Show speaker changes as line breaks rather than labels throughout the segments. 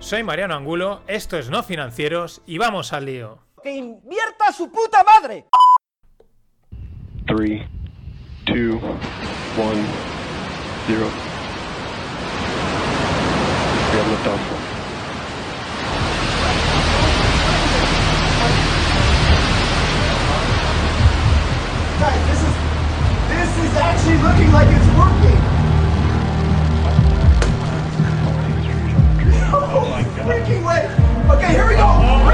Soy Mariano Angulo, esto es No Financieros y vamos al lío.
¡Que invierta su puta madre!
3, 2, 1, 0. We have liftoff.
Guys, this is this is actually looking like it's working. No freaking way. Okay, here we go.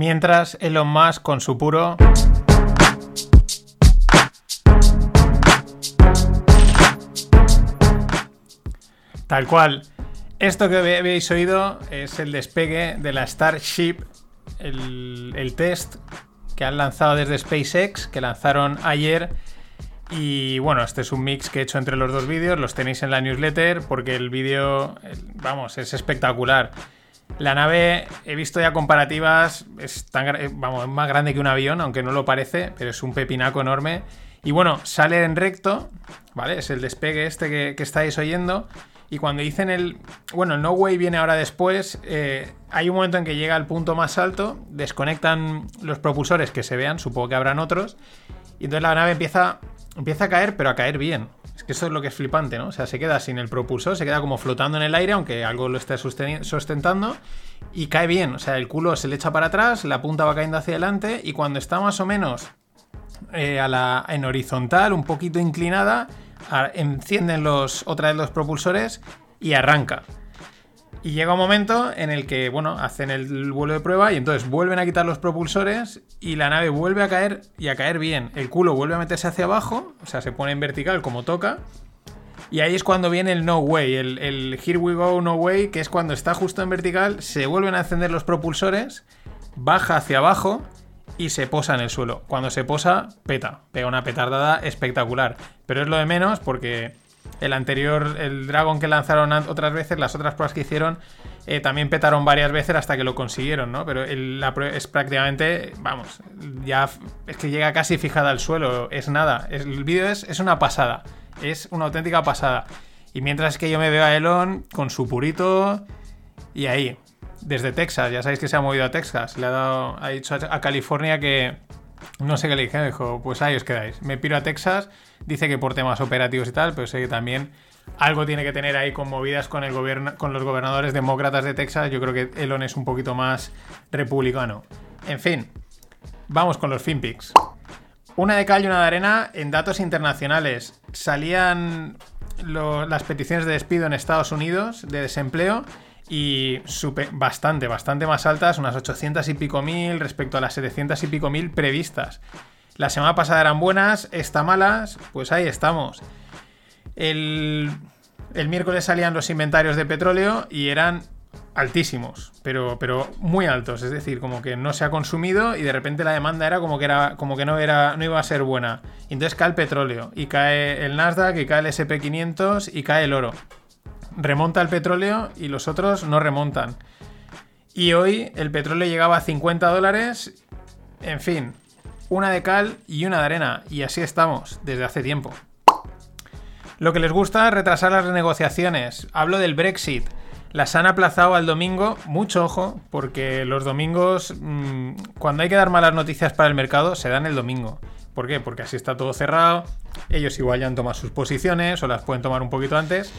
Mientras Elon Musk con su puro... Tal cual. Esto que habéis oído es el despegue de la Starship, el, el test que han lanzado desde SpaceX, que lanzaron ayer. Y bueno, este es un mix que he hecho entre los dos vídeos, los tenéis en la newsletter porque el vídeo, vamos, es espectacular. La nave, he visto ya comparativas, es tan, vamos, es más grande que un avión, aunque no lo parece, pero es un pepinaco enorme. Y bueno, sale en recto, ¿vale? Es el despegue este que, que estáis oyendo. Y cuando dicen el. Bueno, el No Way viene ahora después. eh, hay un momento en que llega al punto más alto, desconectan los propulsores que se vean, supongo que habrán otros. Y entonces la nave empieza, empieza a caer, pero a caer bien. Eso es lo que es flipante, ¿no? O sea, se queda sin el propulsor, se queda como flotando en el aire, aunque algo lo esté sustentando. Y cae bien. O sea, el culo se le echa para atrás, la punta va cayendo hacia adelante. Y cuando está más o menos eh, a la, en horizontal, un poquito inclinada, a- encienden los, otra vez los propulsores y arranca. Y llega un momento en el que, bueno, hacen el vuelo de prueba y entonces vuelven a quitar los propulsores y la nave vuelve a caer y a caer bien. El culo vuelve a meterse hacia abajo, o sea, se pone en vertical como toca. Y ahí es cuando viene el no way, el, here we go, no way, que es cuando está justo en vertical, se vuelven a encender los propulsores, baja hacia abajo y se posa en el suelo. Cuando se posa, peta, pega una petardada espectacular. Pero es lo de menos porque el anterior, el Dragon que lanzaron an- otras veces, las otras pruebas que hicieron, eh, también petaron varias veces hasta que lo consiguieron, ¿no? Pero el- la es prácticamente, vamos, ya es que llega casi fijada al suelo, es nada. El vídeo es, es una pasada, es una auténtica pasada. Y mientras que yo me veo a Elon con su purito y ahí, desde Texas, ya sabéis que se ha movido a Texas, le ha dado, ha dicho a a California que no sé qué le dije, dijo, pues ahí os quedáis. Me piro a Texas, dice que por temas operativos y tal, pero sé que también algo tiene que tener ahí con movidas con, el con los gobernadores demócratas de Texas. Yo creo que Elon es un poquito más republicano. En fin, vamos con los FinPix. Una de cal y una de arena en datos internacionales. Salían las peticiones de despido en Estados Unidos de desempleo y bastante, bastante más altas, unas 800 y pico mil respecto a las 700 y pico mil previstas. La semana pasada eran buenas, esta malas, pues ahí estamos. El, el miércoles salían los inventarios de petróleo y eran altísimos, pero, pero muy altos. Es decir, como que no se ha consumido y de repente la demanda era como que, era, como que no, era, no iba a ser buena. Entonces cae el petróleo, y cae el Nasdaq, y cae el SP500, y cae el oro. Remonta el petróleo y los otros no remontan. Y hoy el petróleo llegaba a 50 dólares. En fin, una de cal y una de arena. Y así estamos desde hace tiempo. Lo que les gusta es retrasar las renegociaciones. Hablo del Brexit. las han aplazado al domingo, mucho ojo, porque los domingos, mm, cuando hay que dar malas noticias para el mercado, se dan el domingo. ¿Por qué? Porque así está todo cerrado, ellos igual ya han tomado sus posiciones o las pueden tomar un poquito antes,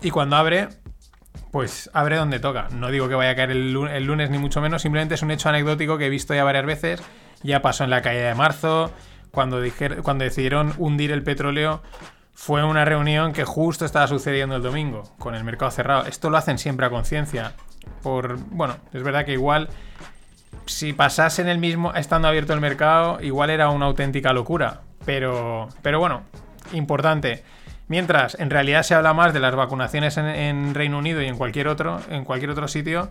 y cuando abre, pues abre donde toca. No digo que vaya a caer el, lu- el lunes ni mucho menos, simplemente es un hecho anecdótico que he visto ya varias veces. Ya pasó en la caída de marzo, cuando, cuando decidieron hundir el petróleo. Fue una reunión que justo estaba sucediendo el domingo, con el mercado cerrado. Esto lo hacen siempre a conciencia. Por. Bueno, es verdad que igual. Si pasase en el mismo. estando abierto el mercado, igual era una auténtica locura. Pero. Pero bueno, importante. Mientras, en realidad se habla más de las vacunaciones en, en Reino Unido y en cualquier otro, en cualquier otro sitio,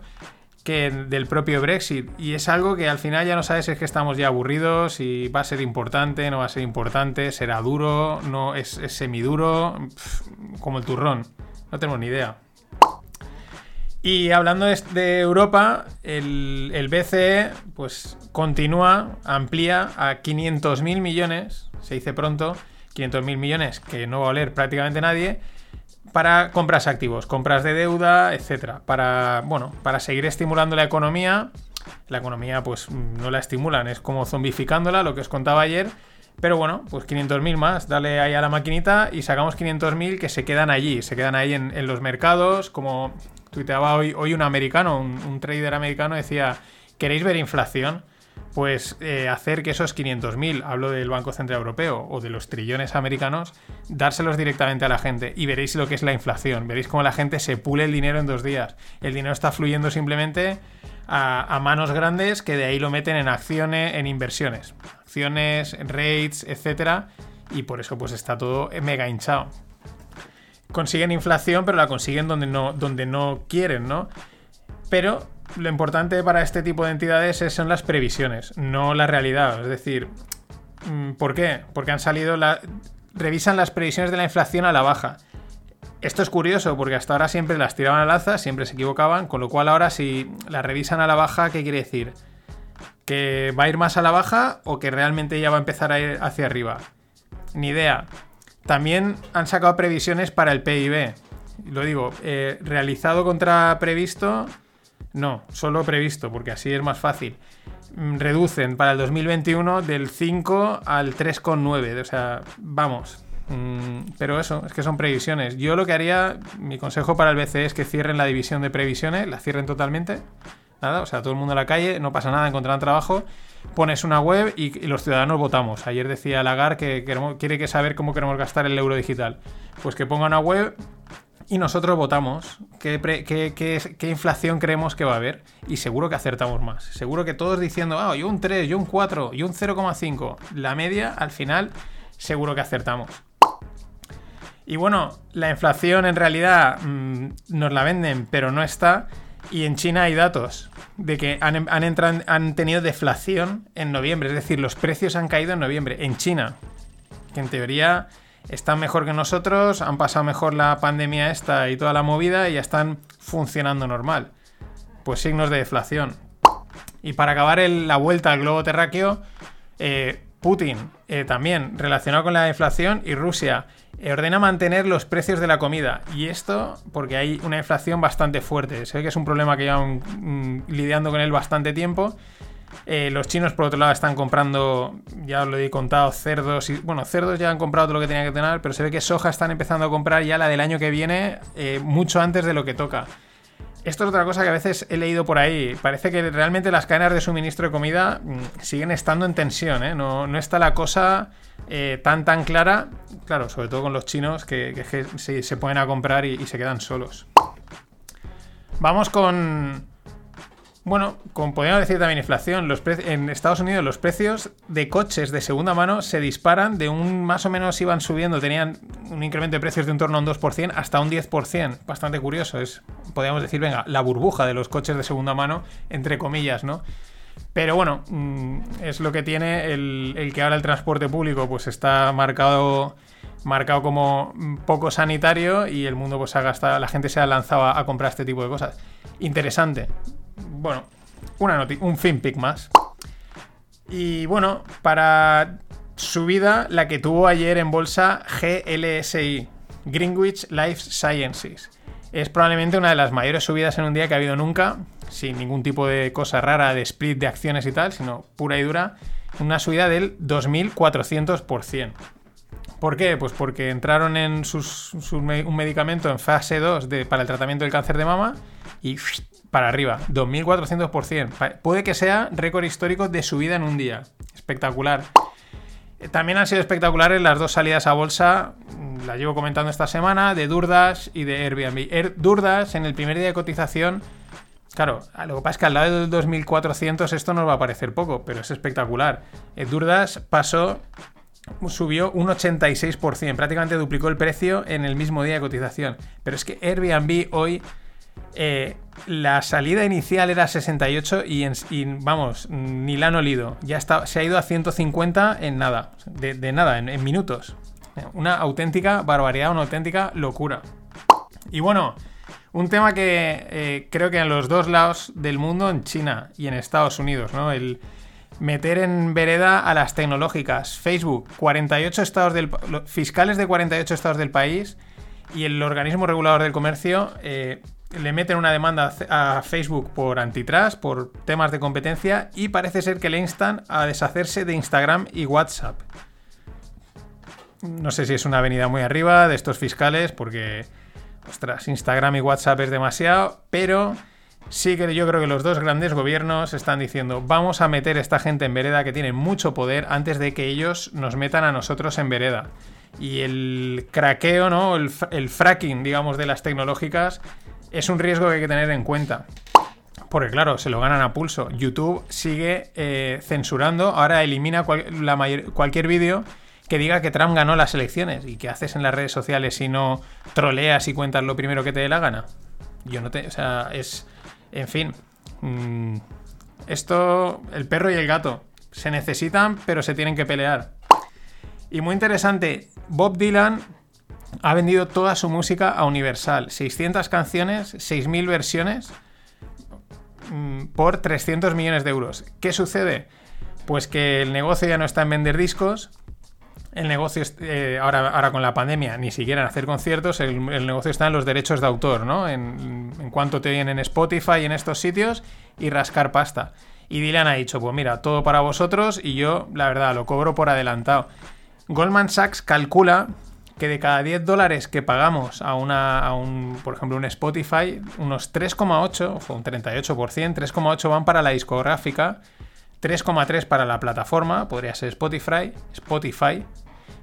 que del propio Brexit. Y es algo que al final ya no sabes es que estamos ya aburridos, si va a ser importante, no va a ser importante, será duro, no es, semiduro, como el turrón. No tenemos ni idea. Y hablando de Europa, el, el BCE pues continúa, amplía a 500.000 millones, se dice pronto, 500.000 millones que no va a oler prácticamente nadie, para compras activos, compras de deuda, etcétera, para bueno, para seguir estimulando la economía. La economía pues no la estimulan, es como zombificándola, lo que os contaba ayer. Pero bueno, pues 500.000 más, dale ahí a la maquinita y sacamos 500.000 que se quedan allí, se quedan ahí en, en los mercados, como tuiteaba hoy, hoy un americano, un, un trader americano, decía, ¿queréis ver inflación? Pues eh, hacer que esos 500.000, hablo del Banco Central Europeo o de los trillones americanos, dárselos directamente a la gente y veréis lo que es la inflación. Veréis cómo la gente se pule el dinero en dos días. El dinero está fluyendo simplemente a, a manos grandes que de ahí lo meten en acciones, en inversiones. Acciones, rates, etcétera. Y por eso pues está todo mega hinchado. Consiguen inflación, pero la consiguen donde no, donde no quieren, ¿no? Pero lo importante para este tipo de entidades es- son las previsiones, no la realidad. Es decir, mm, ¿por qué? Porque han salido revisan las previsiones de la inflación a la baja. Esto es curioso porque hasta ahora siempre las tiraban al alza, siempre se equivocaban, con lo cual ahora si las revisan a la baja, ¿qué quiere decir? ¿Que va a ir más a la baja o que realmente ya va a empezar a ir hacia arriba? Ni idea. También han sacado previsiones para el PIB. Lo digo, eh, realizado contra previsto, no, solo previsto, porque así es más fácil. Mm, Reducen para el 2021 del 5 al 3,9. O sea, vamos. Mm, Pero eso, es que son previsiones. Yo lo que haría, mi consejo para el BCE es que cierren la división de previsiones, la cierren totalmente. Nada, o sea, todo el mundo a la calle, no pasa nada, encontrarán trabajo. Pones una web y, los ciudadanos votamos. Ayer decía Lagarde que quiere que saber cómo queremos gastar el euro digital. Pues que ponga una web y nosotros votamos qué, qué- qué inflación creemos que va a haber y seguro que acertamos más. Seguro que todos diciendo, ah, yo un 3, yo un 4, yo un 0,5. La media, al final, seguro que acertamos. Y bueno, la inflación en realidad mm, nos la venden, pero no está. Y en China hay datos de que han, han, entran- han tenido deflación en noviembre. Es decir, los precios han caído en noviembre. En China. Que en teoría están mejor que nosotros, han pasado mejor la pandemia esta y toda la movida y ya están funcionando normal. Pues signos de deflación. Y para acabar el- la vuelta al globo terráqueo, eh, Putin eh, también relacionado con la inflación y Rusia eh, ordena mantener los precios de la comida. Y esto porque hay una inflación bastante fuerte. Se ve que es un problema que llevan mm, lidiando con él bastante tiempo. Eh, los chinos, por otro lado, están comprando, ya os lo he contado, cerdos. Y, bueno, cerdos ya han comprado todo lo que tenían que tener, pero se ve que soja están empezando a comprar ya la del año que viene, eh, mucho antes de lo que toca. Esto es otra cosa que a veces he leído por ahí. Parece que realmente las cadenas de suministro de comida mm, siguen estando en tensión, ¿eh? No, no está la cosa tan tan clara. Claro, sobre todo con los chinos que, que- se, se ponen a comprar y se quedan solos. Vamos con. Bueno, como podríamos decir también inflación, los en Estados Unidos los precios de coches de segunda mano se disparan de un más o menos iban subiendo, tenían un incremento de precios de en torno a un 2% hasta un 10%, bastante curioso, es podríamos decir, venga, la burbuja de los coches de segunda mano, entre comillas, ¿no? Pero bueno, mm, es lo que tiene el, que ahora el transporte público pues está marcado marcado como poco sanitario y el mundo pues ha gastado, la gente se ha lanzado a comprar este tipo de cosas. Interesante. Bueno, una un FinPic más. Y bueno, para subida, la que tuvo ayer en bolsa GLSI, Greenwich Life Sciences. es probablemente una de las mayores subidas en un día que ha habido nunca, sin ningún tipo de cosa rara de split de acciones y tal, sino pura y dura, una subida del 2400%. ¿Por qué? Pues porque entraron en sus, me- un medicamento en fase 2 de- para el tratamiento del cáncer de mama y para arriba, 2400%. Pa- Puede que sea récord histórico de subida en un día. Espectacular. Eh, También han sido espectaculares las dos salidas a bolsa, mm, las llevo comentando esta semana, de Durdash y de Airbnb. Air- Durdash en el primer día de cotización, claro, a lo que pasa es que al lado del 2400 esto nos va a parecer poco, pero es espectacular. Eh, Durdash pasó, subió un 86%, prácticamente duplicó el precio en el mismo día de cotización. Pero es que Airbnb hoy eh, la salida inicial era 68 y, vamos, ni la han olido. Ya se ha ido a 150 en nada, de, nada, en, minutos. Una auténtica barbaridad, una auténtica locura. Y bueno, un tema que eh, creo que en los dos lados del mundo, en China y en Estados Unidos, ¿no? El meter en vereda a las tecnológicas. Facebook, 48 estados del fiscales de 48 estados del país y el organismo regulador del comercio eh, le meten una demanda a Facebook por antitrust, por temas de competencia y parece ser que le instan a deshacerse de Instagram y WhatsApp. No sé si es una avenida muy arriba de estos fiscales porque, ostras, Instagram y WhatsApp es demasiado, pero sí que yo creo que los dos grandes gobiernos están diciendo vamos a meter a esta gente en vereda que tiene mucho poder antes de que ellos nos metan a nosotros en vereda. Y el craqueo, ¿no? El, fra- el fracking, digamos, de las tecnológicas es un riesgo que hay que tener en cuenta. Porque claro, se lo ganan a pulso. YouTube sigue eh, censurando, ahora elimina cualquier vídeo que diga que Trump ganó las elecciones. ¿Y qué haces en las redes sociales si no troleas y cuentas lo primero que te dé la gana? Yo no te... O sea, es... En fin. mm, esto, el perro y el gato, se necesitan, pero se tienen que pelear. Y muy interesante, Bob Dylan ha vendido toda su música a Universal. 600 canciones, 6.000 versiones mm, por 300 millones de euros. ¿Qué sucede? Pues que el negocio ya no está en vender discos. El negocio, eh, ahora, ahora con la pandemia, ni siquiera en hacer conciertos, el, negocio está en los derechos de autor, ¿no? En, en cuanto te oyen en Spotify y en estos sitios y rascar pasta. Y Dylan ha dicho, pues mira, todo para vosotros y yo, la verdad, lo cobro por adelantado. Goldman Sachs calcula que de cada 10 dólares que pagamos a, una, a un, por ejemplo, un Spotify, unos 3,8, o un 38%, 3,8 van para la discográfica, 3,3 para la plataforma, podría ser Spotify, Spotify.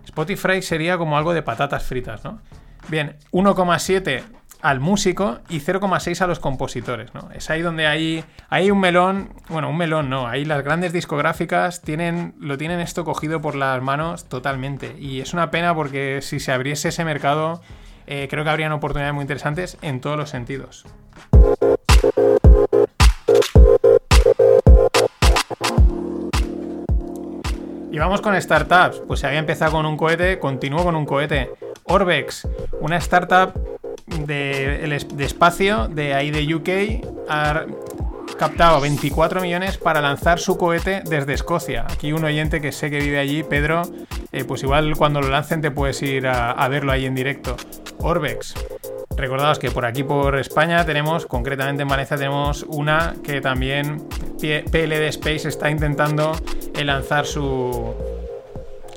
Spotify sería como algo de patatas fritas, ¿no? Bien, 1,7 al músico y 0,6 a los compositores, ¿no? Es ahí donde hay, hay un melón, bueno, un melón no, ahí las grandes discográficas tienen, lo tienen esto cogido por las manos totalmente. Y es una pena porque si se abriese ese mercado, eh, creo que habrían oportunidades muy interesantes en todos los sentidos. Y vamos con startups. Pues se había empezado con un cohete, continuó con un cohete. Orbex, una startup de, de espacio de ahí de UK, ha captado 24 millones para lanzar su cohete desde Escocia. Aquí un oyente que sé que vive allí, Pedro, eh, pues igual cuando lo lancen te puedes ir a, verlo ahí en directo. Orbex. Recordaos que por aquí por España tenemos, concretamente en Valencia, tenemos una que también PLD Space está intentando eh, lanzar su,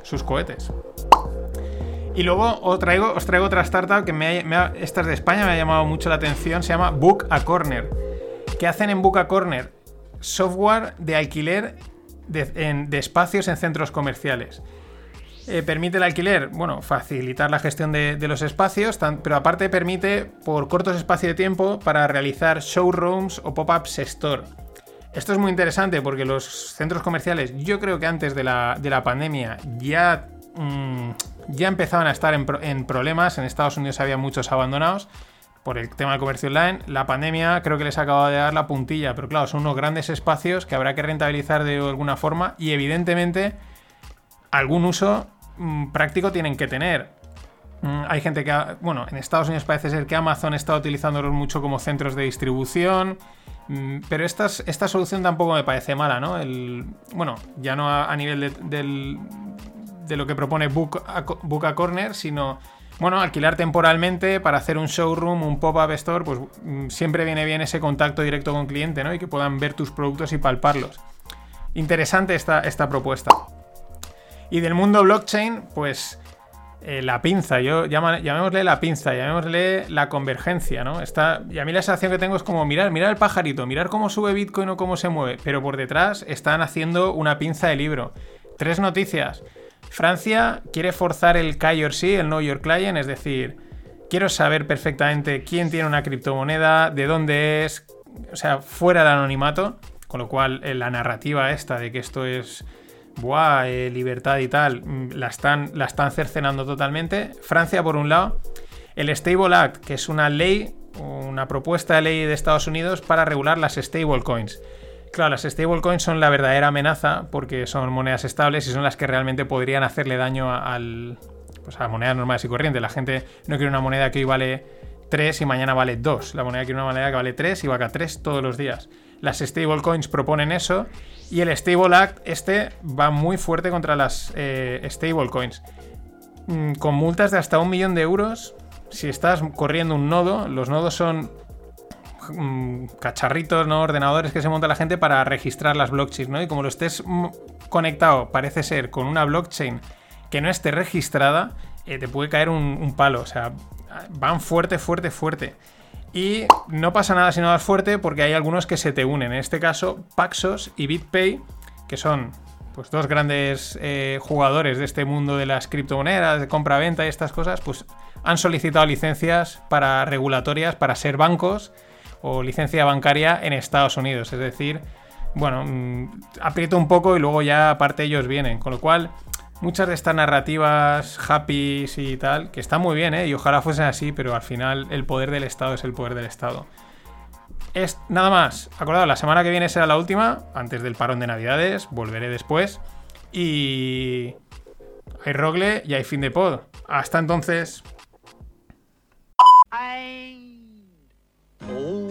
sus cohetes. Y luego os traigo, otra startup que me ha, esta es de España, me ha llamado mucho la atención, se llama Book a Corner. ¿Qué hacen en Book a Corner? Software de alquiler de, espacios en centros comerciales. Eh, permite el alquiler, bueno, facilitar la gestión de, los espacios, pero aparte permite por cortos espacios de tiempo para realizar showrooms o pop-ups store. Esto es muy interesante porque los centros comerciales, yo creo que antes de la, de la pandemia ya, mm, ya empezaban a estar en, pro- en problemas. En Estados Unidos había muchos abandonados por el tema del comercio online. La pandemia creo que les acaba de dar la puntilla, pero claro, son unos grandes espacios que habrá que rentabilizar de alguna forma y evidentemente algún uso mm, práctico tienen que tener. Mm, Hay gente que, ha- bueno, en Estados Unidos parece ser que Amazon está utilizándolos mucho como centros de distribución, mm, pero estas- esta solución tampoco me parece mala, ¿no? El, bueno, ya no a, nivel de, del- de lo que propone Book a, Corner, sino bueno, alquilar temporalmente para hacer un showroom, un pop-up store, pues mm, siempre viene bien ese contacto directo con cliente, ¿no? Y que puedan ver tus productos y palparlos. Interesante esta, esta propuesta. Y del mundo blockchain, pues eh, la pinza, yo llamémosle la pinza, llamémosle la convergencia, ¿no? Está, y a mí la sensación que tengo es como mirar, mirar el pajarito, mirar cómo sube Bitcoin o cómo se mueve, pero por detrás están haciendo una pinza de libro. Tres noticias. Francia quiere forzar el KYC, el Know Your Client, es decir, quiero saber perfectamente quién tiene una criptomoneda, de dónde es, o sea, fuera del anonimato, con lo cual eh, la narrativa esta de que esto es buah, eh, libertad y tal, mm, la están, la están cercenando totalmente. Francia, por un lado, el Stable Act, que es una ley, una propuesta de ley de Estados Unidos para regular las stablecoins. Claro, las stablecoins son la verdadera amenaza porque son monedas estables y son las que realmente podrían hacerle daño a- al, pues a monedas normales y corrientes. La gente no quiere una moneda que hoy vale 3 y mañana vale 2. La moneda quiere una moneda que vale 3 y va a 3 todos los días. Las stablecoins proponen eso y el Stable Act este va muy fuerte contra las eh, stablecoins. Mm, Con multas de hasta un millón de euros si estás corriendo un nodo. Los nodos son mm, cacharritos, ¿no? Ordenadores que se monta la gente para registrar las blockchains, ¿no? Y como lo estés mm, conectado, parece ser, con una blockchain que no esté registrada, eh, te puede caer un, palo. O sea, van fuerte, fuerte, fuerte. Y no pasa nada si no vas fuerte porque hay algunos que se te unen. En este caso, Paxos y BitPay, que son pues dos grandes eh, jugadores de este mundo de las criptomonedas, de compra-venta y estas cosas, pues han solicitado licencias para regulatorias para ser bancos o licencia bancaria en Estados Unidos. Es decir, bueno, mm, aprieto un poco y luego ya aparte ellos vienen. Con lo cual, muchas de estas narrativas happy y tal, que están muy bien, ¿eh? Y ojalá fuesen así, pero al final el poder del Estado es el poder del Estado. Es nada más. Acordado, la semana que viene será la última, antes del parón de Navidades. Volveré después. Y. Hay rogle y hay fin de pod. Hasta entonces.